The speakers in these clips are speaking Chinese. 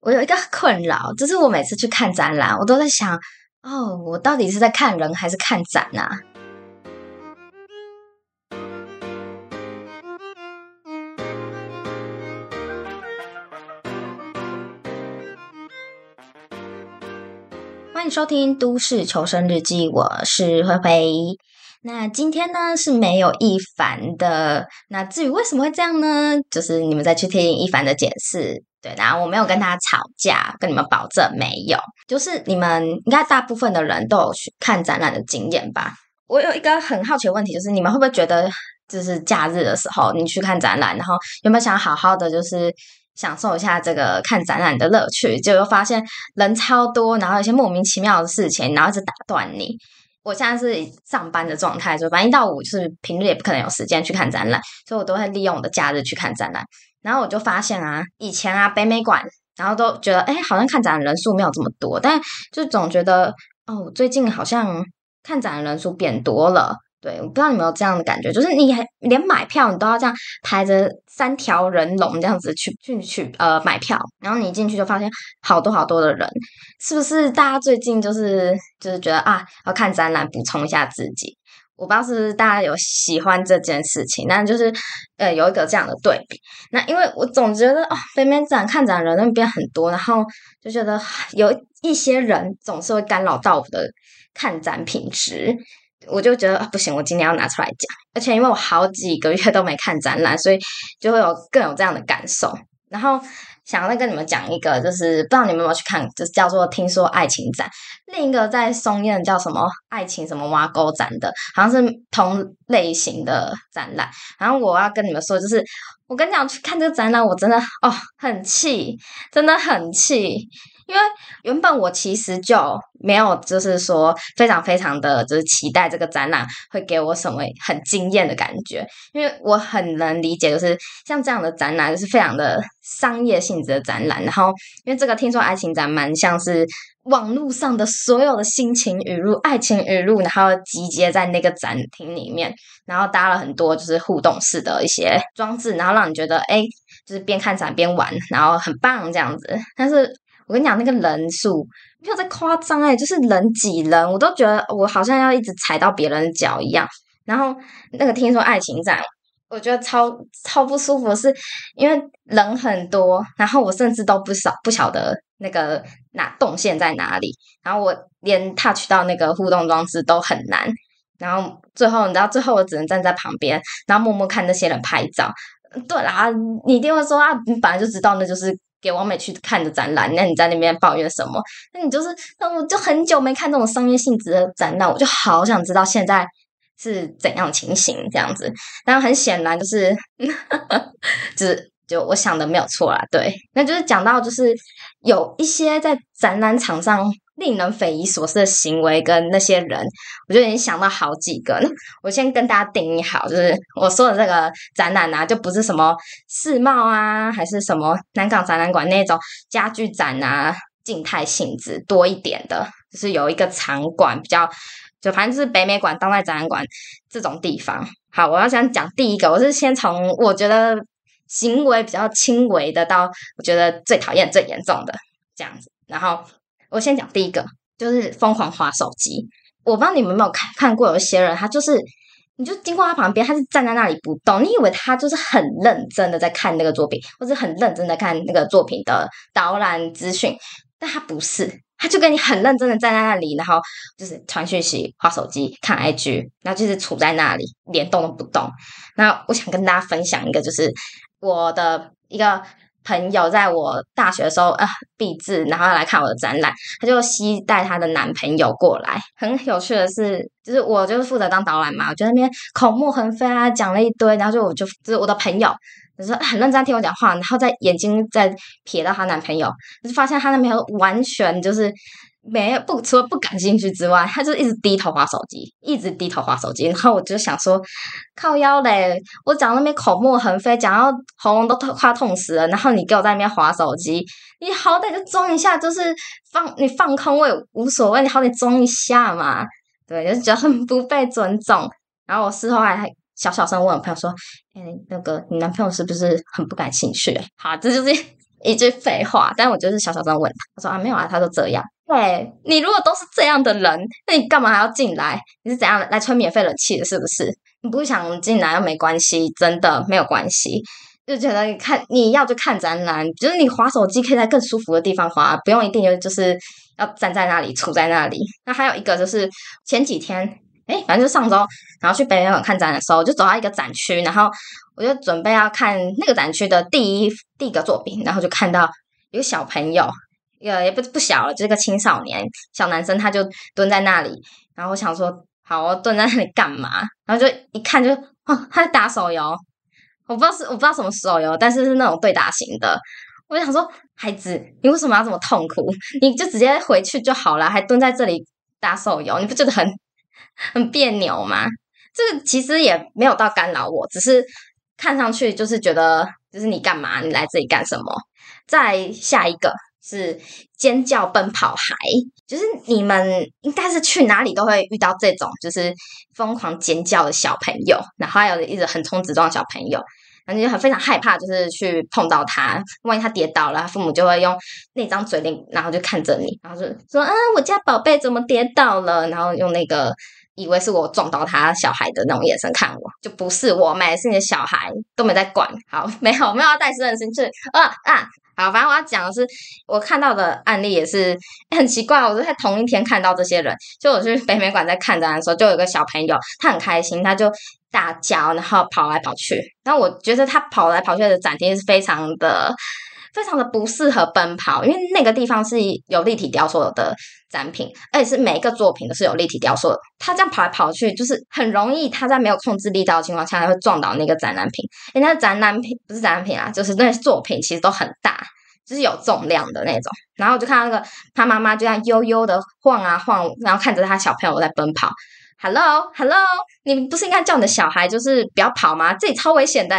我有一个困扰，就是我每次去看展览，我都在想，哦，我到底是在看人还是看展啊？欢迎收听《都市求生日记》，我是灰灰。那今天呢是没有易凡的。那至于为什么会这样呢？就是你们再去听易凡的解释。对，然后我没有跟他吵架，跟你们保证没有。就是你们应该大部分的人都有去看展览的经验吧？我有一个很好奇的问题，就是你们会不会觉得，就是假日的时候你去看展览，然后有没有想好好的就是享受一下这个看展览的乐趣？结果发现人超多，然后有些莫名其妙的事情，然后一直打断你。我现在是上班的状态，就反正一到五是平日也不可能有时间去看展览，所以我都会利用我的假日去看展览。然后我就发现啊，以前啊北美馆，然后都觉得哎，好像看展的人数没有这么多，但就总觉得哦，最近好像看展的人数变多了。对，我不知道你有没有这样的感觉，就是你还连买票你都要这样排着三条人龙这样子去去去呃买票，然后你一进去就发现好多好多的人，是不是？大家最近就是就是觉得啊，要看展览补充一下自己。我不知道是不是大家有喜欢这件事情，但就是呃有一个这样的对比。那因为我总觉得哦，北美展看展人那边很多，然后就觉得有一些人总是会干扰到我的看展品质，我就觉得不行，我今天要拿出来讲。而且因为我好几个月都没看展览，所以就会有更有这样的感受。然后。想要再跟你们讲一个，就是不知道你们有没有去看，就是叫做“听说爱情展”。另一个在松燕叫什么“爱情什么挖沟展”的，好像是同类型的展览。然后我要跟你们说，就是我跟你讲，去看这个展览，我真的哦很气，真的很气。因为原本我其实就没有，就是说非常非常的就是期待这个展览会给我什么很惊艳的感觉，因为我很能理解，就是像这样的展览就是非常的商业性质的展览。然后，因为这个听说爱情展蛮像是网络上的所有的心情语录、爱情语录，然后集结在那个展厅里面，然后搭了很多就是互动式的一些装置，然后让你觉得哎，就是边看展边玩，然后很棒这样子。但是。我跟你讲，那个人数没有在夸张哎，就是人挤人，我都觉得我好像要一直踩到别人的脚一样。然后那个听说爱情展，我觉得超超不舒服，是因为人很多，然后我甚至都不少不晓得那个哪动线在哪里，然后我连 touch 到那个互动装置都很难。然后最后你知道，最后我只能站在旁边，然后默默看那些人拍照。对啦，你一定会说啊，你本来就知道那就是。给王美去看的展览，那你在那边抱怨什么？那你就是，那我就很久没看这种商业性质的展览，我就好想知道现在是怎样情形这样子。但很显然就是，就是就我想的没有错啦，对，那就是讲到就是有一些在展览场上。令人匪夷所思的行为跟那些人，我就已经想到好几个。我先跟大家定义好，就是我说的这个展览啊，就不是什么世贸啊，还是什么南港展览馆那种家具展啊，静态性质多一点的，就是有一个场馆比较，就反正就是北美馆、当代展览馆这种地方。好，我要想讲第一个，我是先从我觉得行为比较轻微的，到我觉得最讨厌、最严重的这样子，然后。我先讲第一个，就是疯狂划手机。我不知道你们有没有看看过，有一些人，他就是，你就经过他旁边，他是站在那里不动，你以为他就是很认真的在看那个作品，或者很认真的看那个作品的导览资讯，但他不是，他就跟你很认真的站在那里，然后就是传讯息、划手机、看 IG，然后就是处在那里，连动都不动。那我想跟大家分享一个，就是我的一个。朋友在我大学的时候啊，毕志，然后来看我的展览，他就携带她的男朋友过来。很有趣的是，就是我就是负责当导览嘛，我就在那边口沫横飞啊，讲了一堆，然后就我就就是我的朋友，就是很认真听我讲话，然后在眼睛在瞥到她男朋友，就发现她男朋友完全就是。没有不，除了不感兴趣之外，他就一直低头滑手机，一直低头滑手机。然后我就想说，靠腰嘞，我讲那边口沫横飞，讲到喉咙都快痛死了。然后你给我在那边滑手机，你好歹就装一下，就是放你放空我也无所谓，你好歹装一下嘛。对，就是觉得很不被尊重。然后我事后还还小小声问我朋友说：“哎，那个你男朋友是不是很不感兴趣？”好，这就是。一句废话，但我就是小小声问他，他说啊没有啊，他说这样。对，你如果都是这样的人，那你干嘛还要进来？你是怎样来吹免费冷气的？是不是？你不想进来又没关系，真的没有关系。就觉得你看你要就看展览，就是你滑手机可以在更舒服的地方滑，不用一定就就是要站在那里杵在那里。那还有一个就是前几天，诶，反正就上周，然后去北美馆看展的时候，就走到一个展区，然后我就准备要看那个展区的第一第一个作品，然后就看到有小朋友，也也不不小了，就是个青少年小男生，他就蹲在那里，然后我想说，好，我蹲在那里干嘛？然后就一看就，哦，他在打手游。我不知道是我不知道什么手游，但是是那种对打型的。我就想说，孩子，你为什么要这么痛苦？你就直接回去就好了，还蹲在这里打手游，你不觉得很很别扭吗？这个其实也没有到干扰我，只是看上去就是觉得，就是你干嘛？你来这里干什么？再下一个是尖叫奔跑孩，就是你们应该是去哪里都会遇到这种，就是疯狂尖叫的小朋友，然后还有一直横冲直撞的小朋友。然后就很非常害怕，就是去碰到他，万一他跌倒了，父母就会用那张嘴脸，然后就看着你，然后就说：“啊，我家宝贝怎么跌倒了？”然后用那个以为是我撞到他小孩的那种眼神看我，就不是我买的是你的小孩，都没在管。好，没有没有要带私人心去啊啊！好，反正我要讲的是，我看到的案例也是很奇怪，我是在同一天看到这些人，就我去北美馆在看展的时候，就有个小朋友，他很开心，他就。大叫，然后跑来跑去。然后我觉得他跑来跑去的展厅是非常的、非常的不适合奔跑，因为那个地方是有立体雕塑的展品，而且是每一个作品都是有立体雕塑的。他这样跑来跑去，就是很容易他在没有控制力道的情况下，他会撞倒那个展览品。诶，那展览品不是展览品啊，就是那些作品其实都很大，就是有重量的那种。然后我就看到那个他妈妈就这样悠悠的晃啊晃，然后看着他小朋友在奔跑。Hello，Hello，你不是应该叫你的小孩就是不要跑吗？这里超危险的，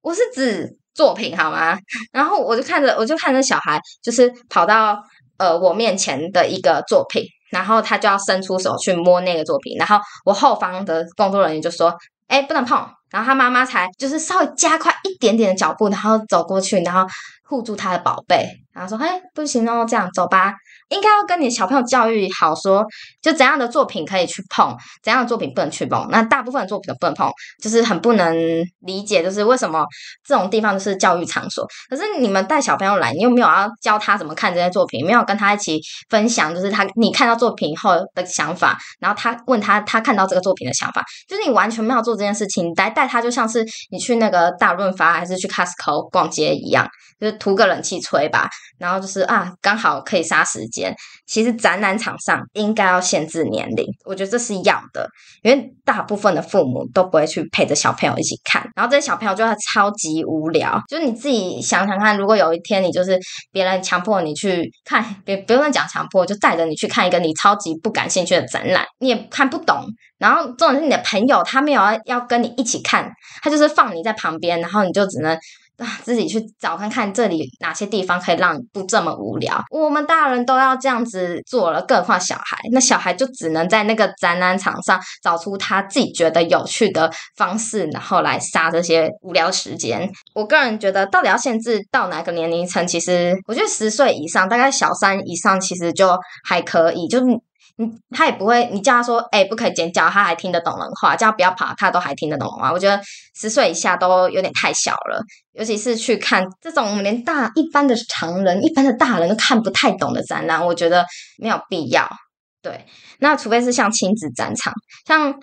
我是指作品好吗？然后我就看着，我就看着小孩就是跑到呃我面前的一个作品，然后他就要伸出手去摸那个作品，然后我后方的工作人员就说：“哎，不能碰。”然后他妈妈才就是稍微加快一点点的脚步，然后走过去，然后护住他的宝贝，然后说：“嘿，不行哦，这样走吧。”应该要跟你小朋友教育好，说就怎样的作品可以去碰，怎样的作品不能去碰。那大部分的作品都不能碰，就是很不能理解，就是为什么这种地方就是教育场所。可是你们带小朋友来，你又没有要教他怎么看这些作品，没有跟他一起分享，就是他你看到作品以后的想法，然后他问他他看到这个作品的想法，就是你完全没有做这件事情，你带带他就像是你去那个大润发还是去 Costco 逛街一样，就是图个冷气吹吧，然后就是啊刚好可以杀时间。其实展览场上应该要限制年龄，我觉得这是要的，因为大部分的父母都不会去陪着小朋友一起看，然后这些小朋友就会超级无聊。就是你自己想想看，如果有一天你就是别人强迫你去看，别不用讲强迫，就带着你去看一个你超级不感兴趣的展览，你也看不懂。然后重点是你的朋友他没有要要跟你一起看，他就是放你在旁边，然后你就只能。啊，自己去找看看这里哪些地方可以让你不这么无聊。我们大人都要这样子做了，更何况小孩。那小孩就只能在那个展览场上找出他自己觉得有趣的方式，然后来杀这些无聊时间。我个人觉得，到底要限制到哪个年龄层？其实我觉得十岁以上，大概小三以上，其实就还可以。就是。你他也不会，你叫他说，哎，不可以尖叫，他还听得懂人话；叫他不要跑，他都还听得懂人话。我觉得十岁以下都有点太小了，尤其是去看这种我们连大一般的常人、一般的大人都看不太懂的展览，我觉得没有必要。对，那除非是像亲子展场，像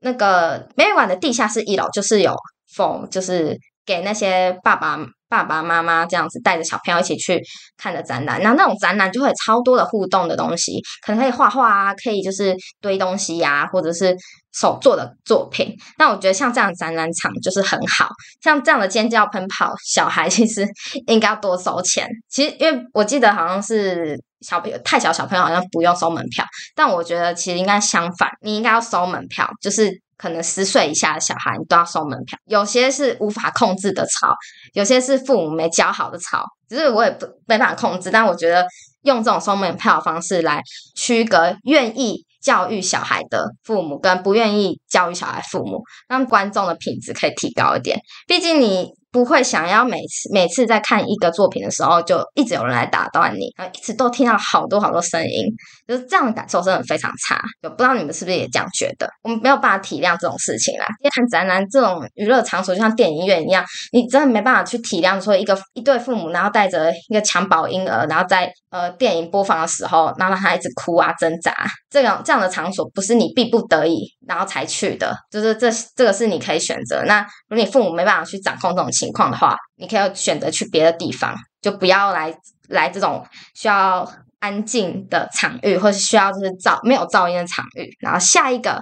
那个美术馆的地下室一楼，就是有 f 就是给那些爸爸。爸爸妈妈这样子带着小朋友一起去看的展览，然后那种展览就会有超多的互动的东西，可能可以画画啊，可以就是堆东西呀、啊，或者是手做的作品。那我觉得像这样的展览场就是很好，像这样的尖叫喷跑小孩其实应该要多收钱。其实因为我记得好像是小朋友太小，小朋友好像不用收门票，但我觉得其实应该相反，你应该要收门票，就是。可能十岁以下的小孩，你都要收门票。有些是无法控制的吵，有些是父母没教好的吵。只是我也不没办法控制，但我觉得用这种收门票的方式来区隔愿意教育小孩的父母跟不愿意教育小孩父母，让观众的品质可以提高一点。毕竟你不会想要每次每次在看一个作品的时候，就一直有人来打断你，然后一直都听到好多好多声音，就是这样的感受真的非常差。就不知道你们是不是也这样觉得？我们没有办法体谅这种事情啦。因为看展览这种娱乐场所，就像电影院一样，你真的没办法去体谅说一个一对父母，然后带着一个襁褓婴儿，然后在呃电影播放的时候，然后让他一直哭啊挣扎。这样这样的场所不是你逼不得已然后才去的，就是这这个是你可以选择。那如果你父母没办法去掌控这种情情况的话，你可以选择去别的地方，就不要来来这种需要安静的场域，或是需要就是噪没有噪音的场域。然后下一个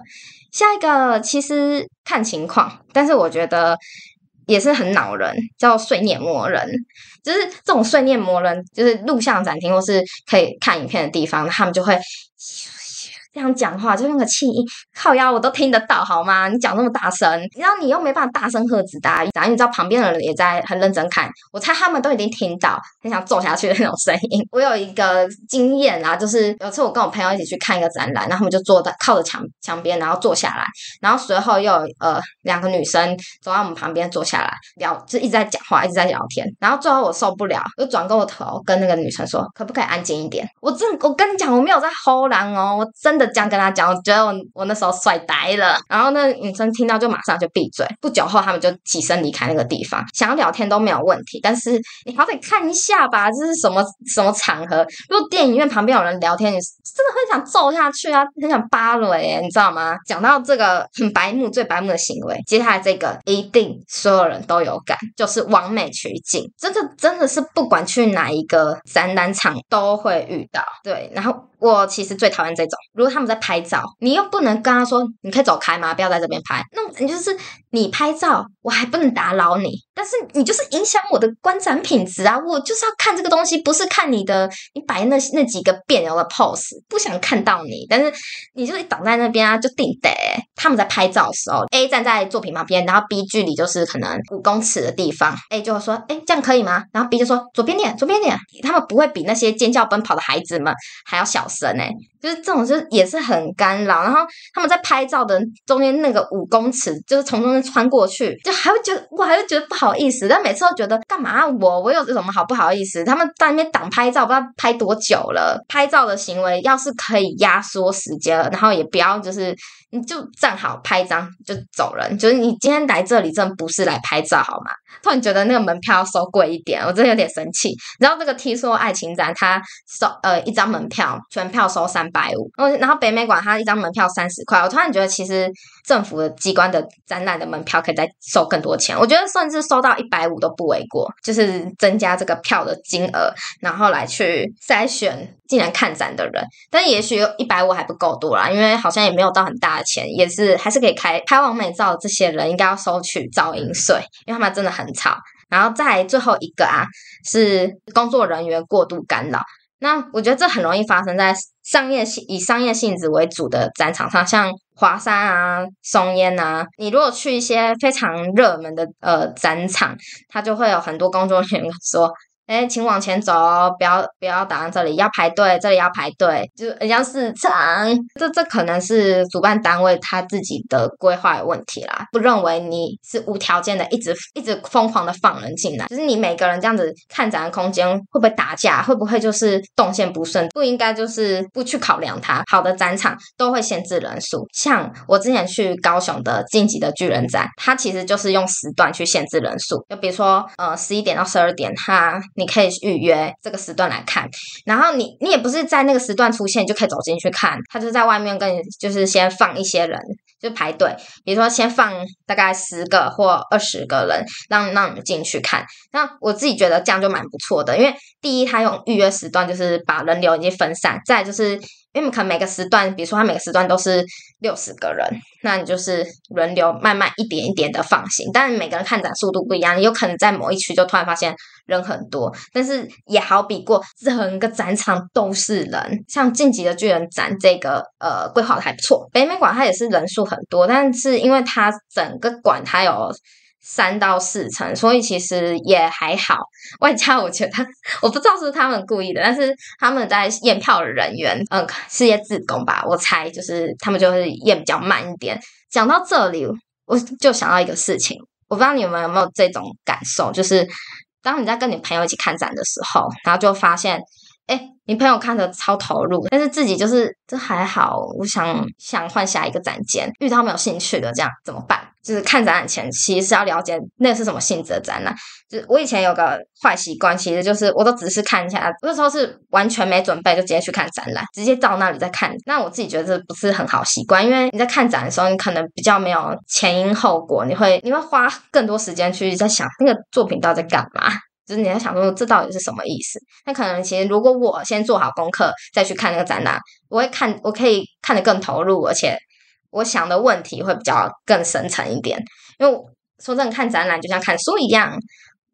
下一个其实看情况，但是我觉得也是很恼人，叫碎念魔人。就是这种碎念魔人，就是录像展厅或是可以看影片的地方，他们就会。这样讲话就用个气音，靠腰我都听得到，好吗？你讲那么大声，然后你又没办法大声喝止的，然后你知道旁边的人也在很认真看，我猜他们都已经听到很想揍下去的那种声音。我有一个经验啊，就是有次我跟我朋友一起去看一个展览，然后他们就坐在靠着墙墙边，然后坐下来，然后随后又有呃两个女生走到我们旁边坐下来聊，就一直在讲话，一直在聊天，然后最后我受不了，就转过头跟那个女生说，可不可以安静一点？我真我跟你讲，我没有在吼人哦，我真。这样跟他讲，我觉得我我那时候帅呆了。然后那女生听到就马上就闭嘴。不久后，他们就起身离开那个地方，想要聊天都没有问题。但是你好歹看一下吧，这是什么什么场合？如果电影院旁边有人聊天，你真的很想揍下去啊，很想扒了耶，你知道吗？讲到这个很白目、最白目的行为，接下来这个一定所有人都有感，就是完美取景。真的真的是不管去哪一个展览场都会遇到。对，然后。我其实最讨厌这种，如果他们在拍照，你又不能跟他说，你可以走开吗？不要在这边拍。那你就是你拍照，我还不能打扰你，但是你就是影响我的观展品质啊！我就是要看这个东西，不是看你的你摆那那几个别扭的 pose，不想看到你。但是你就是挡在那边啊，就定得。他们在拍照的时候，A 站在作品旁边，然后 B 距离就是可能五公尺的地方，A 就说，哎，这样可以吗？然后 B 就说左边点，左边点。他们不会比那些尖叫奔跑的孩子们还要小。声哎，就是这种，就是也是很干扰。然后他们在拍照的中间那个五公尺，就是从中间穿过去，就还会觉得我还会觉得不好意思。但每次都觉得干嘛我我有什么好不好意思？他们在那边挡拍照，不知道拍多久了。拍照的行为要是可以压缩时间，然后也不要就是你就站好拍一张就走人。就是你今天来这里真不是来拍照好吗？突然觉得那个门票要收贵一点，我真的有点生气。然后这个 T 说爱情展，他收呃一张门票全票收三百五，然后北美馆他一张门票三十块。我突然觉得其实政府的机关的展览的门票可以再收更多钱，我觉得甚至收到一百五都不为过，就是增加这个票的金额，然后来去筛选进来看展的人。但也许一百五还不够多啦，因为好像也没有到很大的钱，也是还是可以开拍完美照的这些人应该要收取噪音税，因为他们真的很吵。然后再最后一个啊，是工作人员过度干扰。那我觉得这很容易发生在商业性以商业性质为主的展场上，像华山啊、松烟啊。你如果去一些非常热门的呃展场，它就会有很多工作人员说。哎，请往前走，不要不要挡在这里，要排队，这里要排队，就很像市场。这这可能是主办单位他自己的规划有问题啦，不认为你是无条件的一直一直疯狂的放人进来，就是你每个人这样子看展的空间会不会打架，会不会就是动线不顺，不应该就是不去考量它。好的展场都会限制人数，像我之前去高雄的晋级的巨人展，它其实就是用时段去限制人数，就比如说呃十一点到十二点，它。你可以预约这个时段来看，然后你你也不是在那个时段出现就可以走进去看，他就在外面跟你就是先放一些人就排队，比如说先放大概十个或二十个人，让让你们进去看。那我自己觉得这样就蛮不错的，因为第一他用预约时段就是把人流已经分散，再就是。因为可能每个时段，比如说它每个时段都是六十个人，那你就是轮流慢慢一点一点的放行。但是每个人看展速度不一样，有可能在某一区就突然发现人很多，但是也好比过整个展场都是人。像进击的巨人展这个呃规划的还不错，北美馆它也是人数很多，但是因为它整个馆它有。三到四层，所以其实也还好。外加我觉得，我不知道是他们故意的，但是他们在验票的人员，嗯，是些志工吧，我猜就是他们就是验比较慢一点。讲到这里，我就想到一个事情，我不知道你们有有没有这种感受，就是当你在跟你朋友一起看展的时候，然后就发现。哎，你朋友看得超投入，但是自己就是这还好。我想想换下一个展间，遇到没有兴趣的，这样怎么办？就是看展览前，其实是要了解那是什么性质的展览。就是我以前有个坏习惯，其实就是我都只是看一下，那时候是完全没准备就直接去看展览，直接到那里再看。那我自己觉得这不是很好习惯，因为你在看展的时候，你可能比较没有前因后果，你会你会花更多时间去在想那个作品到底在干嘛。就是你在想说这到底是什么意思？那可能其实如果我先做好功课再去看那个展览，我会看，我可以看得更投入，而且我想的问题会比较更深层一点。因为说真的，看展览就像看书一样，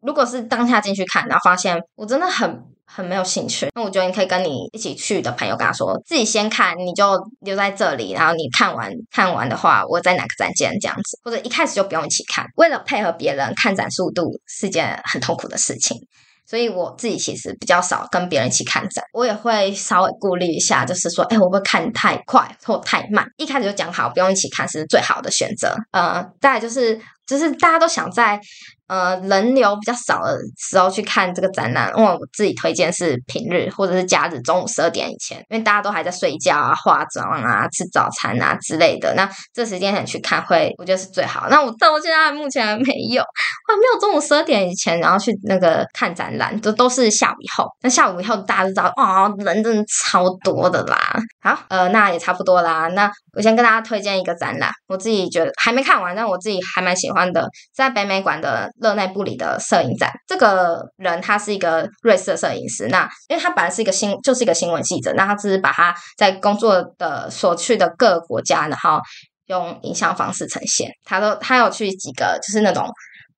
如果是当下进去看，然后发现我真的很。很没有兴趣，那我觉得你可以跟你一起去的朋友跟他说，自己先看，你就留在这里，然后你看完看完的话，我在哪个展间这样子，或者一开始就不用一起看，为了配合别人看展速度是件很痛苦的事情，所以我自己其实比较少跟别人一起看展，我也会稍微顾虑一下，就是说，哎，我会不会看太快或太慢？一开始就讲好不用一起看是最好的选择。呃，再来就是就是大家都想在。呃，人流比较少的时候去看这个展览，因为我自己推荐是平日或者是假日中午十二点以前，因为大家都还在睡觉啊、化妆啊、吃早餐啊之类的。那这时间点去看会，我觉得是最好。那我到现在目前还没有，啊，没有中午十二点以前，然后去那个看展览，都都是下午以后。那下午以后大家都知道，哇，人真的超多的啦。好，呃，那也差不多啦。那我先跟大家推荐一个展览，我自己觉得还没看完，但我自己还蛮喜欢的，在北美馆的。勒内布里的摄影展，这个人他是一个瑞士的摄影师。那因为他本来是一个新，就是一个新闻记者，那他只是把他在工作的所去的各个国家，然后用影像方式呈现。他都他有去几个，就是那种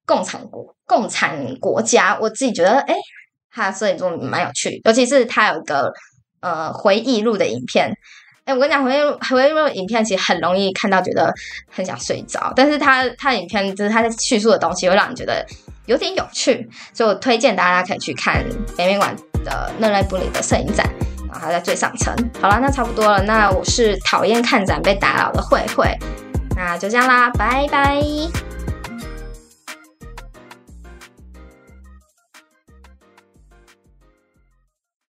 共产国、共产国家。我自己觉得，哎，他的摄影作品蛮有趣，尤其是他有一个呃回忆录的影片。哎，我跟你讲，回回忆录影片其实很容易看到，觉得很想睡着。但是他他的影片就是他在叙述的东西，会让你觉得有点有趣，所以我推荐大家可以去看北美馆的勒内布里的摄影展，然后他在最上层。好了，那差不多了。那我是讨厌看展被打扰的慧慧，那就这样啦，拜拜。